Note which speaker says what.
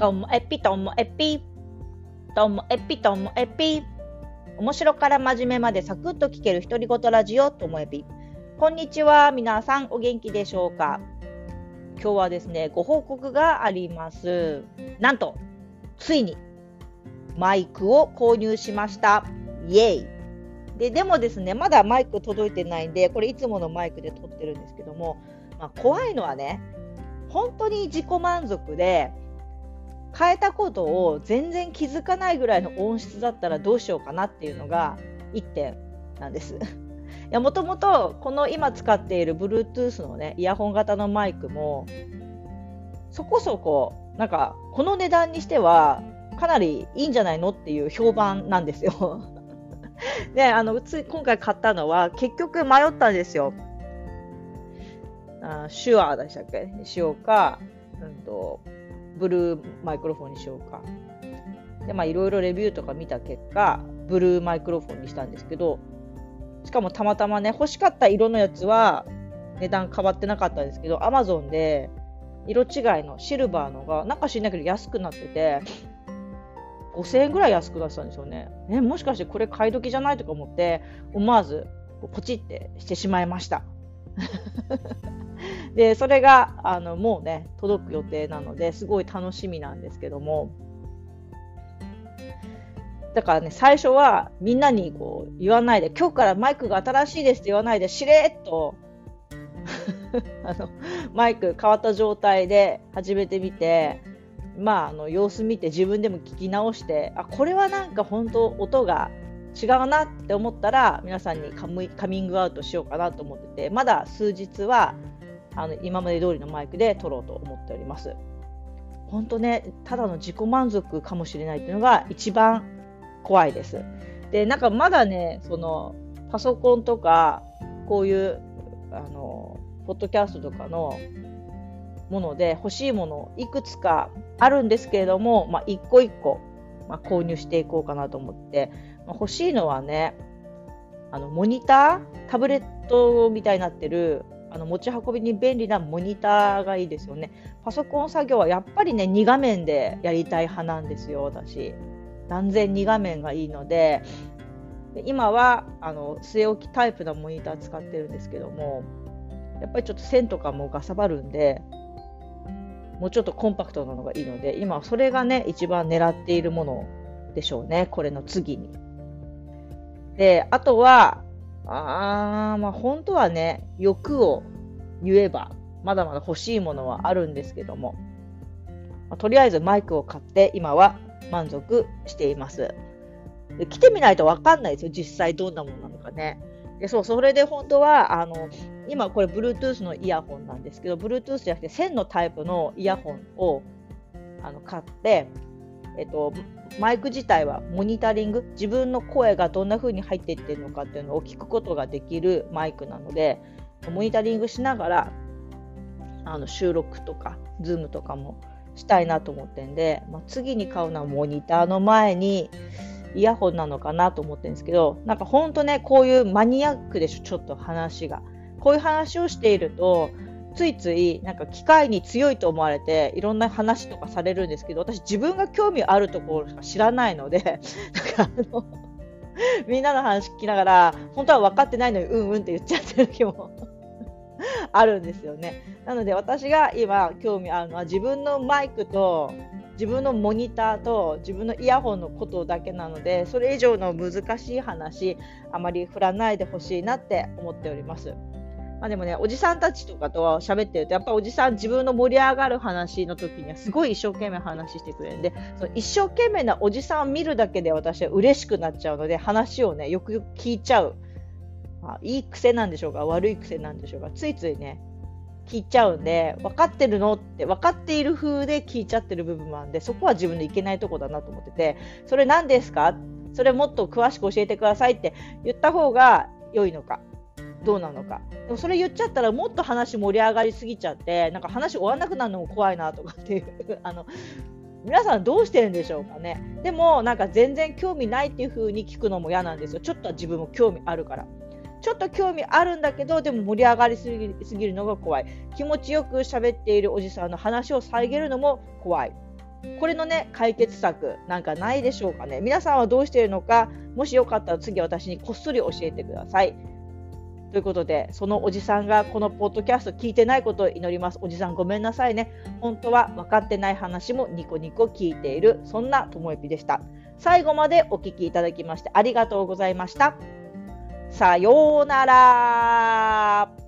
Speaker 1: ともえぴともえぴともえぴともえぴ面白から真面目までサクッと聞ける独り言ラジオともえぴこんにちは皆さんお元気でしょうか？今日はですねご報告があります。なんとついにマイクを購入しました。イエイ。ででもですねまだマイク届いてないんでこれいつものマイクで撮ってるんですけども、まあ、怖いのはね本当に自己満足で変えたことを全然気づかないぐらいの音質だったらどうしようかなっていうのが1点なんです。やもともとこの今使っている Bluetooth のねイヤホン型のマイクもそこそこなんかこの値段にしてはかなりいいんじゃないのっていう評判なんですよ。であのつ今回買ったのは結局迷ったんですよ。あシュアーでしたっけ？にしようか、うんと、ブルーマイクロフォンにしようか。で、まあいろいろレビューとか見た結果、ブルーマイクロフォンにしたんですけど、しかもたまたまね、欲しかった色のやつは値段変わってなかったんですけど、Amazon で色違いのシルバーのが、なんか知んないけど安くなってて、5000円ぐらい安くなってたんですよね。え、もしかしてこれ買い時じゃないとか思って、思わずポチってしてしまいました。でそれがあのもうね届く予定なのですごい楽しみなんですけども。だからね最初はみんなにこう言わないで今日からマイクが新しいですって言わないでしれっと あのマイク変わった状態で始めてみてまああの様子見て自分でも聞き直してあこれはなんか本当音が違うなって思ったら皆さんにカミングアウトしようかなと思っててまだ数日はあの今まで通りのマイクで撮ろうと思っております。本当ねただの自己満足かもしれないっていうのが一番怖いです。でなんかまだねそのパソコンとかこういうあのポッドキャストとかのもので欲しいものいくつかあるんですけれども、まあ、一個一個、まあ、購入していこうかなと思って、まあ、欲しいのはねあのモニタータブレットみたいになってるあの持ち運びに便利なモニターがいいですよね。パソコン作業はやっぱりね、2画面でやりたい派なんですよ、私。断然2画面がいいので、今はあの据え置きタイプのモニター使ってるんですけども、やっぱりちょっと線とかもかさばるんで、もうちょっとコンパクトなのがいいので、今それがね、一番狙っているものでしょうね、これの次に。で、あとは、あー、まあ本当はね、欲を言えば、まだまだ欲しいものはあるんですけども、まあ、とりあえずマイクを買って今は満足しています。で来てみないとわかんないですよ、実際どんなものなのかね。でそう、それで本当は、あの、今これ Bluetooth のイヤホンなんですけど、Bluetooth じゃなくて線のタイプのイヤホンをあの買って、えっと、マイク自体はモニタリング自分の声がどんな風に入っていってるのかっていうのを聞くことができるマイクなのでモニタリングしながらあの収録とか Zoom とかもしたいなと思ってんで、まあ、次に買うのはモニターの前にイヤホンなのかなと思ってるんですけどなんかほんとねこういうマニアックでしょちょっと話が。こういう話をしているとついついなんか機械に強いと思われていろんな話とかされるんですけど私自分が興味あるところしか知らないので なんかあのみんなの話聞きながら本当は分かってないのにうんうんって言っちゃってる時も あるんですよね。なので私が今興味あるのは自分のマイクと自分のモニターと自分のイヤホンのことだけなのでそれ以上の難しい話あまり振らないでほしいなって思っております。まあ、でもね、おじさんたちとかと喋ってると、やっぱおじさん自分の盛り上がる話の時にはすごい一生懸命話してくれるんで、その一生懸命なおじさんを見るだけで私は嬉しくなっちゃうので、話をね、よくよく聞いちゃう。まあ、いい癖なんでしょうか、悪い癖なんでしょうか、ついついね、聞いちゃうんで、分かってるのって分かっている風で聞いちゃってる部分もあるんで、そこは自分のいけないとこだなと思ってて、それ何ですか？それもっと詳しく教えてくださいって言った方が良いのか。どうなのか。でもそれ言っちゃったらもっと話盛り上がりすぎちゃってなんか話終わんなくなるのも怖いなとかっていう。あの皆さんどうしてるんでしょうかね。でもなんか全然興味ないっていう風に聞くのも嫌なんですよ。ちょっと自分も興味あるから。ちょっと興味あるんだけどでも盛り上がりすぎすぎるのが怖い。気持ちよく喋っているおじさんの話を遮るのも怖い。これのね、解決策なんかないでしょうかね。皆さんはどうしているのか、もしよかったら次私にこっそり教えてください。ということで、そのおじさんがこのポッドキャスト聞いてないことを祈ります。おじさんごめんなさいね。本当は分かってない話もニコニコ聞いている、そんなともえぴでした。最後までお聞きいただきましてありがとうございました。さようなら。